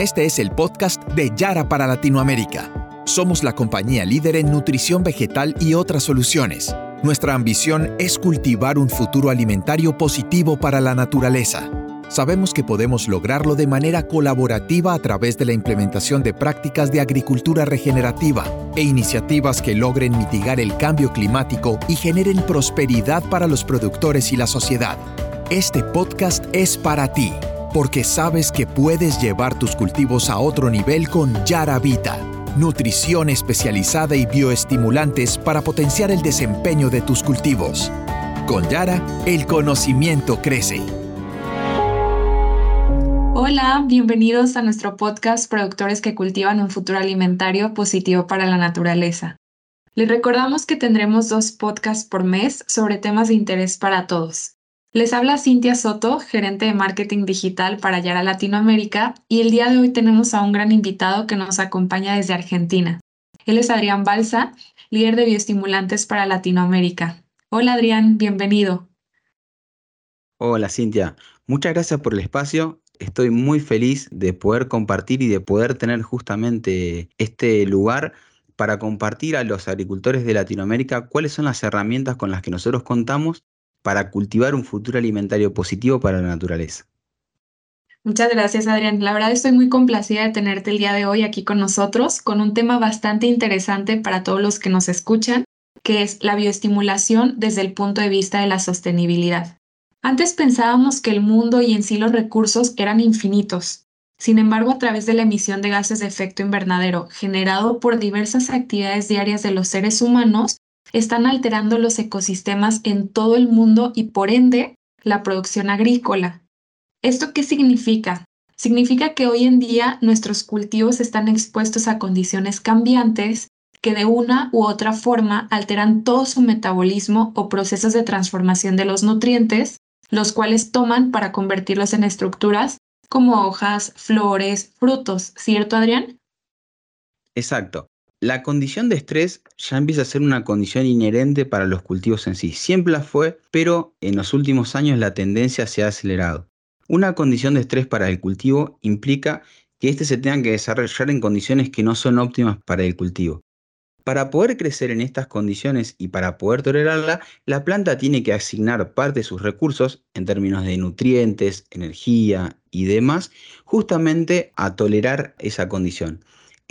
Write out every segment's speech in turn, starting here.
Este es el podcast de Yara para Latinoamérica. Somos la compañía líder en nutrición vegetal y otras soluciones. Nuestra ambición es cultivar un futuro alimentario positivo para la naturaleza. Sabemos que podemos lograrlo de manera colaborativa a través de la implementación de prácticas de agricultura regenerativa e iniciativas que logren mitigar el cambio climático y generen prosperidad para los productores y la sociedad. Este podcast es para ti porque sabes que puedes llevar tus cultivos a otro nivel con Yaravita, nutrición especializada y bioestimulantes para potenciar el desempeño de tus cultivos. Con Yara, el conocimiento crece. Hola, bienvenidos a nuestro podcast Productores que cultivan un futuro alimentario positivo para la naturaleza. Les recordamos que tendremos dos podcasts por mes sobre temas de interés para todos. Les habla Cintia Soto, gerente de marketing digital para Yara Latinoamérica, y el día de hoy tenemos a un gran invitado que nos acompaña desde Argentina. Él es Adrián Balsa, líder de bioestimulantes para Latinoamérica. Hola Adrián, bienvenido. Hola Cintia, muchas gracias por el espacio. Estoy muy feliz de poder compartir y de poder tener justamente este lugar para compartir a los agricultores de Latinoamérica cuáles son las herramientas con las que nosotros contamos para cultivar un futuro alimentario positivo para la naturaleza. Muchas gracias, Adrián. La verdad estoy muy complacida de tenerte el día de hoy aquí con nosotros, con un tema bastante interesante para todos los que nos escuchan, que es la bioestimulación desde el punto de vista de la sostenibilidad. Antes pensábamos que el mundo y en sí los recursos eran infinitos. Sin embargo, a través de la emisión de gases de efecto invernadero generado por diversas actividades diarias de los seres humanos, están alterando los ecosistemas en todo el mundo y por ende la producción agrícola. ¿Esto qué significa? Significa que hoy en día nuestros cultivos están expuestos a condiciones cambiantes que de una u otra forma alteran todo su metabolismo o procesos de transformación de los nutrientes, los cuales toman para convertirlos en estructuras como hojas, flores, frutos, ¿cierto Adrián? Exacto la condición de estrés ya empieza a ser una condición inherente para los cultivos en sí. Siempre la fue, pero en los últimos años la tendencia se ha acelerado. Una condición de estrés para el cultivo implica que éste se tenga que desarrollar en condiciones que no son óptimas para el cultivo. Para poder crecer en estas condiciones y para poder tolerarla, la planta tiene que asignar parte de sus recursos en términos de nutrientes, energía y demás, justamente a tolerar esa condición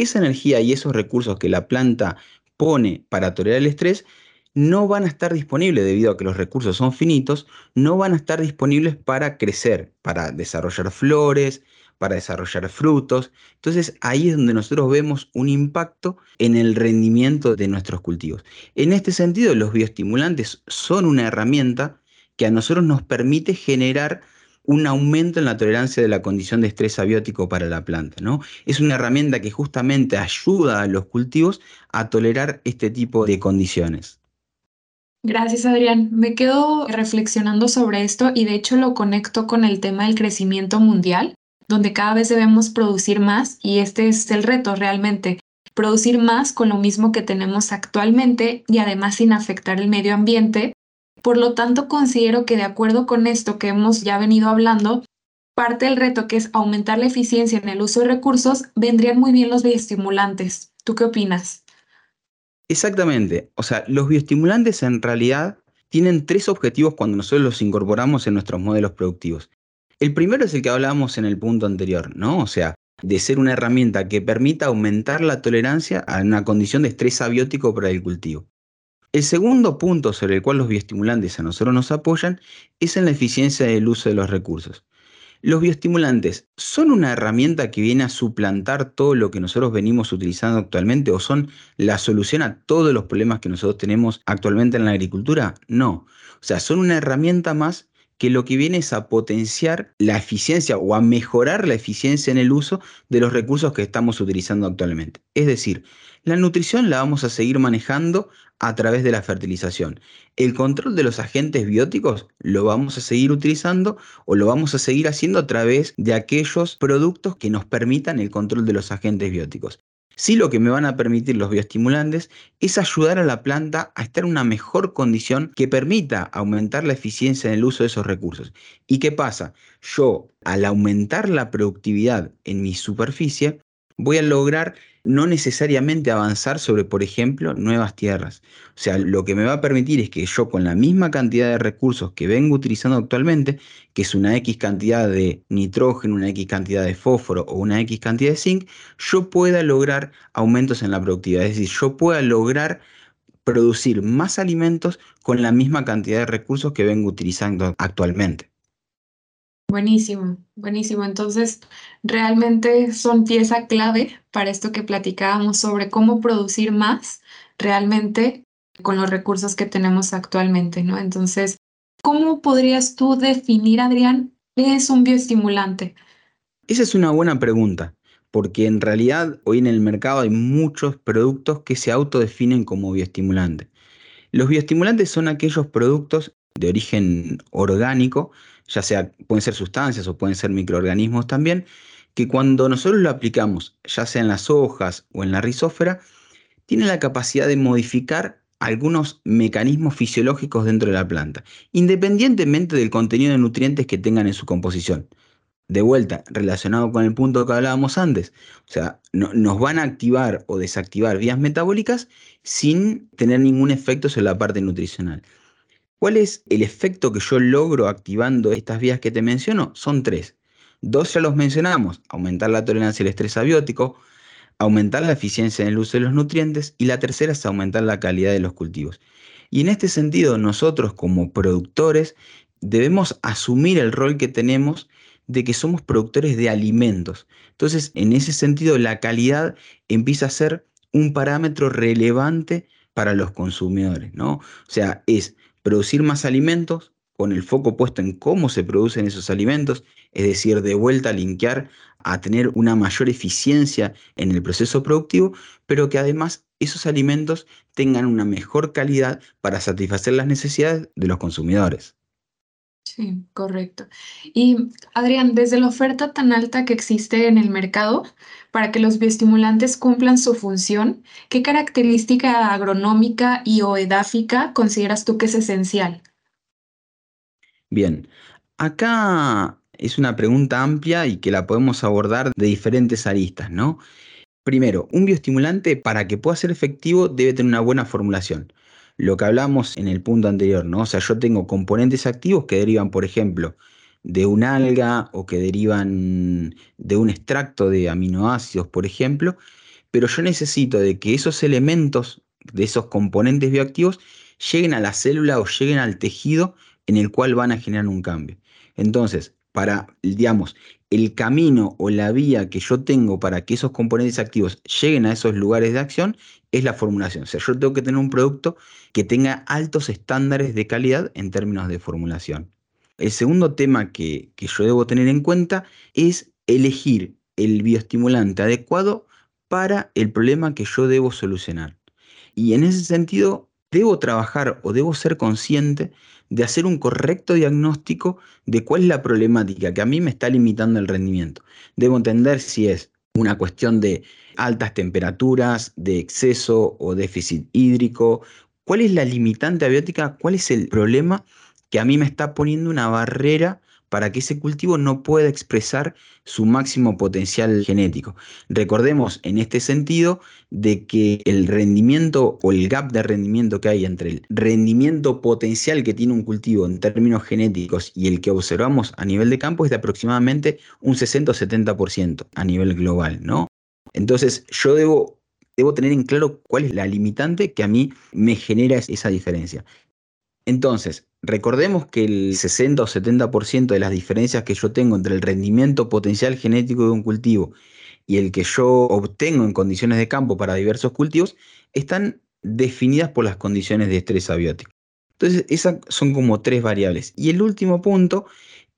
esa energía y esos recursos que la planta pone para tolerar el estrés no van a estar disponibles debido a que los recursos son finitos, no van a estar disponibles para crecer, para desarrollar flores, para desarrollar frutos. Entonces ahí es donde nosotros vemos un impacto en el rendimiento de nuestros cultivos. En este sentido, los bioestimulantes son una herramienta que a nosotros nos permite generar un aumento en la tolerancia de la condición de estrés abiótico para la planta. ¿no? Es una herramienta que justamente ayuda a los cultivos a tolerar este tipo de condiciones. Gracias, Adrián. Me quedo reflexionando sobre esto y de hecho lo conecto con el tema del crecimiento mundial, donde cada vez debemos producir más y este es el reto realmente, producir más con lo mismo que tenemos actualmente y además sin afectar el medio ambiente por lo tanto, considero que de acuerdo con esto que hemos ya venido hablando, parte del reto que es aumentar la eficiencia en el uso de recursos, vendrían muy bien los bioestimulantes. ¿Tú qué opinas? Exactamente. O sea, los bioestimulantes en realidad tienen tres objetivos cuando nosotros los incorporamos en nuestros modelos productivos. El primero es el que hablábamos en el punto anterior, ¿no? O sea, de ser una herramienta que permita aumentar la tolerancia a una condición de estrés abiótico para el cultivo. El segundo punto sobre el cual los bioestimulantes a nosotros nos apoyan es en la eficiencia del uso de los recursos. Los bioestimulantes son una herramienta que viene a suplantar todo lo que nosotros venimos utilizando actualmente o son la solución a todos los problemas que nosotros tenemos actualmente en la agricultura? No. O sea, son una herramienta más que lo que viene es a potenciar la eficiencia o a mejorar la eficiencia en el uso de los recursos que estamos utilizando actualmente. Es decir, la nutrición la vamos a seguir manejando a través de la fertilización. El control de los agentes bióticos lo vamos a seguir utilizando o lo vamos a seguir haciendo a través de aquellos productos que nos permitan el control de los agentes bióticos. Sí lo que me van a permitir los bioestimulantes es ayudar a la planta a estar en una mejor condición que permita aumentar la eficiencia en el uso de esos recursos. ¿Y qué pasa? Yo, al aumentar la productividad en mi superficie, voy a lograr no necesariamente avanzar sobre, por ejemplo, nuevas tierras. O sea, lo que me va a permitir es que yo con la misma cantidad de recursos que vengo utilizando actualmente, que es una X cantidad de nitrógeno, una X cantidad de fósforo o una X cantidad de zinc, yo pueda lograr aumentos en la productividad. Es decir, yo pueda lograr producir más alimentos con la misma cantidad de recursos que vengo utilizando actualmente. Buenísimo, buenísimo. Entonces, realmente son pieza clave para esto que platicábamos sobre cómo producir más realmente con los recursos que tenemos actualmente, ¿no? Entonces, ¿cómo podrías tú definir, Adrián, qué es un bioestimulante? Esa es una buena pregunta, porque en realidad hoy en el mercado hay muchos productos que se autodefinen como bioestimulantes. Los bioestimulantes son aquellos productos de origen orgánico ya sea pueden ser sustancias o pueden ser microorganismos también, que cuando nosotros lo aplicamos, ya sea en las hojas o en la rizósfera, tiene la capacidad de modificar algunos mecanismos fisiológicos dentro de la planta, independientemente del contenido de nutrientes que tengan en su composición. De vuelta, relacionado con el punto que hablábamos antes, o sea, nos van a activar o desactivar vías metabólicas sin tener ningún efecto sobre la parte nutricional. ¿Cuál es el efecto que yo logro activando estas vías que te menciono? Son tres. Dos ya los mencionamos, aumentar la tolerancia al estrés abiótico, aumentar la eficiencia en el uso de los nutrientes y la tercera es aumentar la calidad de los cultivos. Y en este sentido, nosotros como productores debemos asumir el rol que tenemos de que somos productores de alimentos. Entonces, en ese sentido, la calidad empieza a ser un parámetro relevante para los consumidores, ¿no? O sea, es producir más alimentos con el foco puesto en cómo se producen esos alimentos, es decir, de vuelta a linkear a tener una mayor eficiencia en el proceso productivo, pero que además esos alimentos tengan una mejor calidad para satisfacer las necesidades de los consumidores. Sí, correcto. Y Adrián, desde la oferta tan alta que existe en el mercado para que los bioestimulantes cumplan su función, ¿qué característica agronómica y o edáfica consideras tú que es esencial? Bien, acá es una pregunta amplia y que la podemos abordar de diferentes aristas, ¿no? Primero, un bioestimulante para que pueda ser efectivo debe tener una buena formulación lo que hablamos en el punto anterior, ¿no? O sea, yo tengo componentes activos que derivan, por ejemplo, de un alga o que derivan de un extracto de aminoácidos, por ejemplo, pero yo necesito de que esos elementos, de esos componentes bioactivos, lleguen a la célula o lleguen al tejido en el cual van a generar un cambio. Entonces, para, digamos, el camino o la vía que yo tengo para que esos componentes activos lleguen a esos lugares de acción es la formulación. O sea, yo tengo que tener un producto que tenga altos estándares de calidad en términos de formulación. El segundo tema que, que yo debo tener en cuenta es elegir el bioestimulante adecuado para el problema que yo debo solucionar. Y en ese sentido, debo trabajar o debo ser consciente de hacer un correcto diagnóstico de cuál es la problemática que a mí me está limitando el rendimiento. Debo entender si es una cuestión de altas temperaturas, de exceso o déficit hídrico. ¿Cuál es la limitante abiótica? ¿Cuál es el problema que a mí me está poniendo una barrera para que ese cultivo no pueda expresar su máximo potencial genético. Recordemos en este sentido de que el rendimiento o el gap de rendimiento que hay entre el rendimiento potencial que tiene un cultivo en términos genéticos y el que observamos a nivel de campo es de aproximadamente un 60 o 70% a nivel global, ¿no? Entonces yo debo, debo tener en claro cuál es la limitante que a mí me genera esa diferencia. Entonces, recordemos que el 60 o 70% de las diferencias que yo tengo entre el rendimiento potencial genético de un cultivo y el que yo obtengo en condiciones de campo para diversos cultivos están definidas por las condiciones de estrés abiótico. Entonces, esas son como tres variables. Y el último punto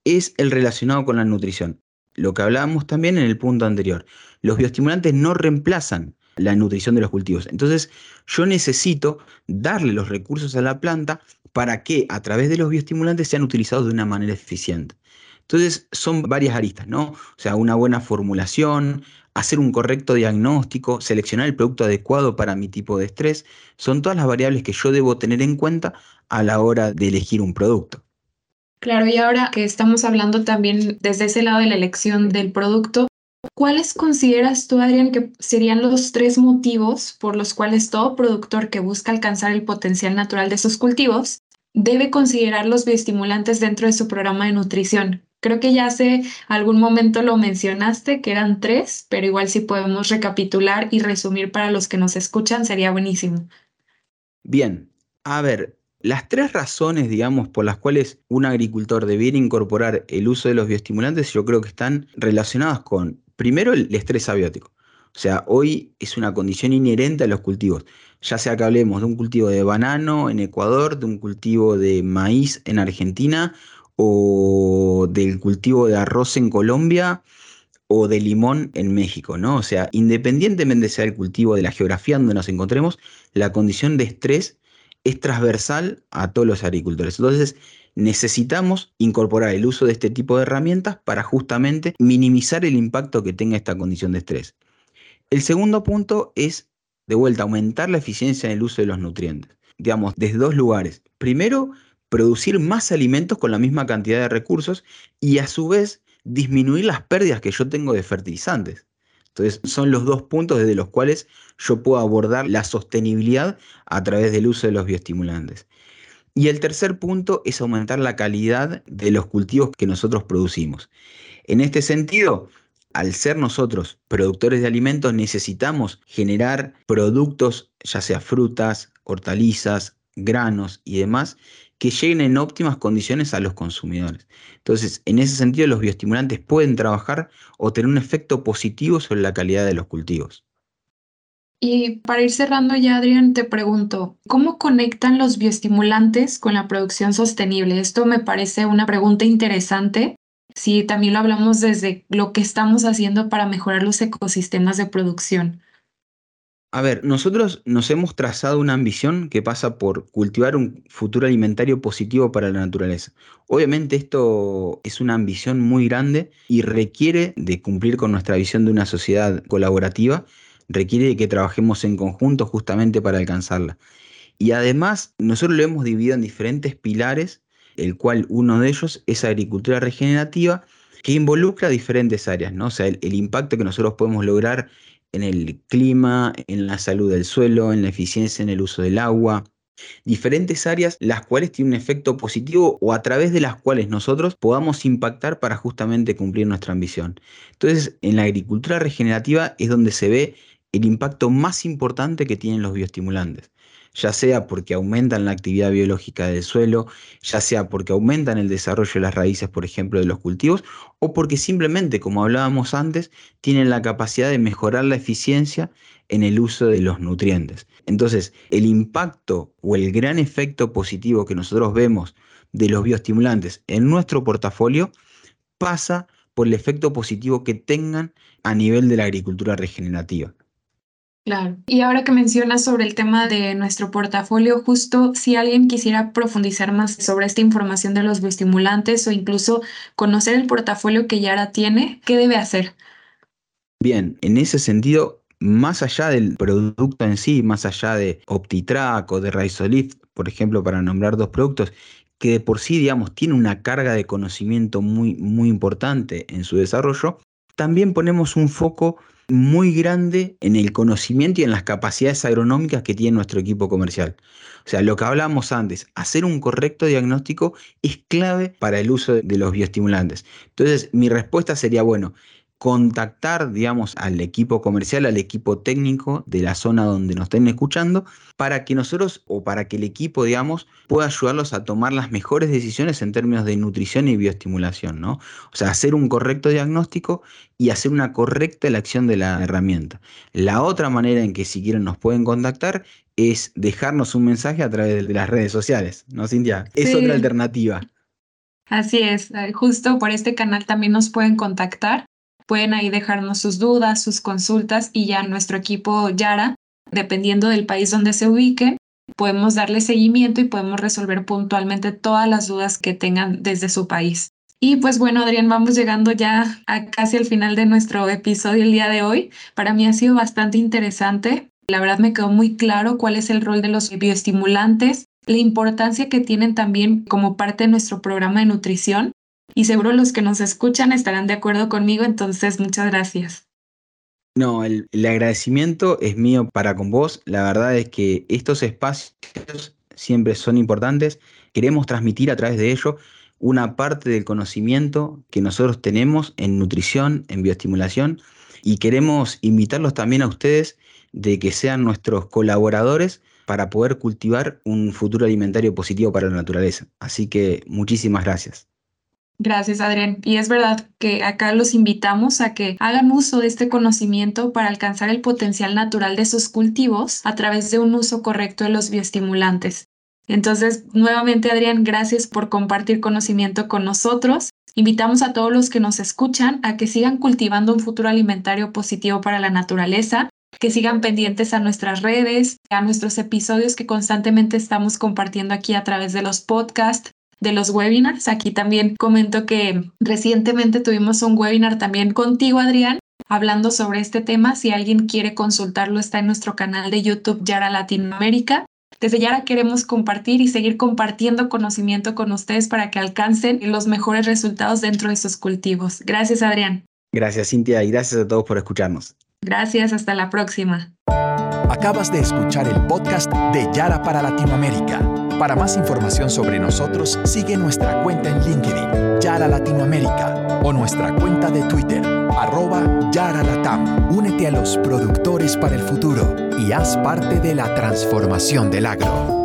es el relacionado con la nutrición. Lo que hablábamos también en el punto anterior. Los bioestimulantes no reemplazan la nutrición de los cultivos. Entonces, yo necesito darle los recursos a la planta para que a través de los bioestimulantes sean utilizados de una manera eficiente. Entonces son varias aristas, ¿no? O sea, una buena formulación, hacer un correcto diagnóstico, seleccionar el producto adecuado para mi tipo de estrés, son todas las variables que yo debo tener en cuenta a la hora de elegir un producto. Claro, y ahora que estamos hablando también desde ese lado de la elección del producto, ¿cuáles consideras tú, Adrián, que serían los tres motivos por los cuales todo productor que busca alcanzar el potencial natural de sus cultivos debe considerar los bioestimulantes dentro de su programa de nutrición? Creo que ya hace algún momento lo mencionaste, que eran tres, pero igual si podemos recapitular y resumir para los que nos escuchan, sería buenísimo. Bien, a ver, las tres razones, digamos, por las cuales un agricultor debiera incorporar el uso de los bioestimulantes, yo creo que están relacionadas con, primero, el estrés abiótico. O sea, hoy es una condición inherente a los cultivos, ya sea que hablemos de un cultivo de banano en Ecuador, de un cultivo de maíz en Argentina, o del cultivo de arroz en Colombia, o de limón en México, ¿no? O sea, independientemente sea el cultivo de la geografía donde nos encontremos, la condición de estrés es transversal a todos los agricultores. Entonces, necesitamos incorporar el uso de este tipo de herramientas para justamente minimizar el impacto que tenga esta condición de estrés. El segundo punto es, de vuelta, aumentar la eficiencia en el uso de los nutrientes. Digamos, desde dos lugares. Primero, producir más alimentos con la misma cantidad de recursos y a su vez disminuir las pérdidas que yo tengo de fertilizantes. Entonces, son los dos puntos desde los cuales yo puedo abordar la sostenibilidad a través del uso de los bioestimulantes. Y el tercer punto es aumentar la calidad de los cultivos que nosotros producimos. En este sentido, al ser nosotros productores de alimentos, necesitamos generar productos, ya sea frutas, hortalizas, granos y demás, que lleguen en óptimas condiciones a los consumidores. Entonces, en ese sentido, los bioestimulantes pueden trabajar o tener un efecto positivo sobre la calidad de los cultivos. Y para ir cerrando ya, Adrián, te pregunto, ¿cómo conectan los bioestimulantes con la producción sostenible? Esto me parece una pregunta interesante. Si también lo hablamos desde lo que estamos haciendo para mejorar los ecosistemas de producción. A ver, nosotros nos hemos trazado una ambición que pasa por cultivar un futuro alimentario positivo para la naturaleza. Obviamente esto es una ambición muy grande y requiere de cumplir con nuestra visión de una sociedad colaborativa, requiere de que trabajemos en conjunto justamente para alcanzarla. Y además nosotros lo hemos dividido en diferentes pilares, el cual uno de ellos es agricultura regenerativa, que involucra diferentes áreas, ¿no? O sea, el, el impacto que nosotros podemos lograr en el clima, en la salud del suelo, en la eficiencia en el uso del agua, diferentes áreas las cuales tienen un efecto positivo o a través de las cuales nosotros podamos impactar para justamente cumplir nuestra ambición. Entonces, en la agricultura regenerativa es donde se ve el impacto más importante que tienen los bioestimulantes ya sea porque aumentan la actividad biológica del suelo, ya sea porque aumentan el desarrollo de las raíces, por ejemplo, de los cultivos, o porque simplemente, como hablábamos antes, tienen la capacidad de mejorar la eficiencia en el uso de los nutrientes. Entonces, el impacto o el gran efecto positivo que nosotros vemos de los bioestimulantes en nuestro portafolio pasa por el efecto positivo que tengan a nivel de la agricultura regenerativa. Claro. Y ahora que mencionas sobre el tema de nuestro portafolio, justo si alguien quisiera profundizar más sobre esta información de los bioestimulantes o incluso conocer el portafolio que Yara tiene, ¿qué debe hacer? Bien, en ese sentido, más allá del producto en sí, más allá de OptiTrack o de Rhizolift, por ejemplo, para nombrar dos productos, que de por sí, digamos, tiene una carga de conocimiento muy, muy importante en su desarrollo, también ponemos un foco muy grande en el conocimiento y en las capacidades agronómicas que tiene nuestro equipo comercial. O sea, lo que hablábamos antes, hacer un correcto diagnóstico es clave para el uso de los bioestimulantes. Entonces, mi respuesta sería, bueno, contactar, digamos, al equipo comercial, al equipo técnico de la zona donde nos estén escuchando, para que nosotros o para que el equipo, digamos, pueda ayudarlos a tomar las mejores decisiones en términos de nutrición y bioestimulación, ¿no? O sea, hacer un correcto diagnóstico y hacer una correcta elección de la herramienta. La otra manera en que si quieren nos pueden contactar es dejarnos un mensaje a través de las redes sociales, ¿no, Cintia? Es otra alternativa. Así es, justo por este canal también nos pueden contactar pueden ahí dejarnos sus dudas, sus consultas y ya nuestro equipo Yara, dependiendo del país donde se ubique, podemos darle seguimiento y podemos resolver puntualmente todas las dudas que tengan desde su país. Y pues bueno, Adrián, vamos llegando ya a casi al final de nuestro episodio el día de hoy. Para mí ha sido bastante interesante. La verdad me quedó muy claro cuál es el rol de los bioestimulantes, la importancia que tienen también como parte de nuestro programa de nutrición. Y seguro los que nos escuchan estarán de acuerdo conmigo, entonces muchas gracias. No, el, el agradecimiento es mío para con vos. La verdad es que estos espacios siempre son importantes. Queremos transmitir a través de ellos una parte del conocimiento que nosotros tenemos en nutrición, en bioestimulación, y queremos invitarlos también a ustedes de que sean nuestros colaboradores para poder cultivar un futuro alimentario positivo para la naturaleza. Así que muchísimas gracias. Gracias, Adrián. Y es verdad que acá los invitamos a que hagan uso de este conocimiento para alcanzar el potencial natural de sus cultivos a través de un uso correcto de los bioestimulantes. Entonces, nuevamente, Adrián, gracias por compartir conocimiento con nosotros. Invitamos a todos los que nos escuchan a que sigan cultivando un futuro alimentario positivo para la naturaleza, que sigan pendientes a nuestras redes, a nuestros episodios que constantemente estamos compartiendo aquí a través de los podcasts, de los webinars. Aquí también comento que recientemente tuvimos un webinar también contigo, Adrián, hablando sobre este tema. Si alguien quiere consultarlo, está en nuestro canal de YouTube Yara Latinoamérica. Desde ya queremos compartir y seguir compartiendo conocimiento con ustedes para que alcancen los mejores resultados dentro de sus cultivos. Gracias, Adrián. Gracias, Cintia, y gracias a todos por escucharnos. Gracias, hasta la próxima. Acabas de escuchar el podcast de Yara para Latinoamérica. Para más información sobre nosotros, sigue nuestra cuenta en LinkedIn, Yara Latinoamérica, o nuestra cuenta de Twitter, arroba Yara Latam. Únete a los productores para el futuro y haz parte de la transformación del agro.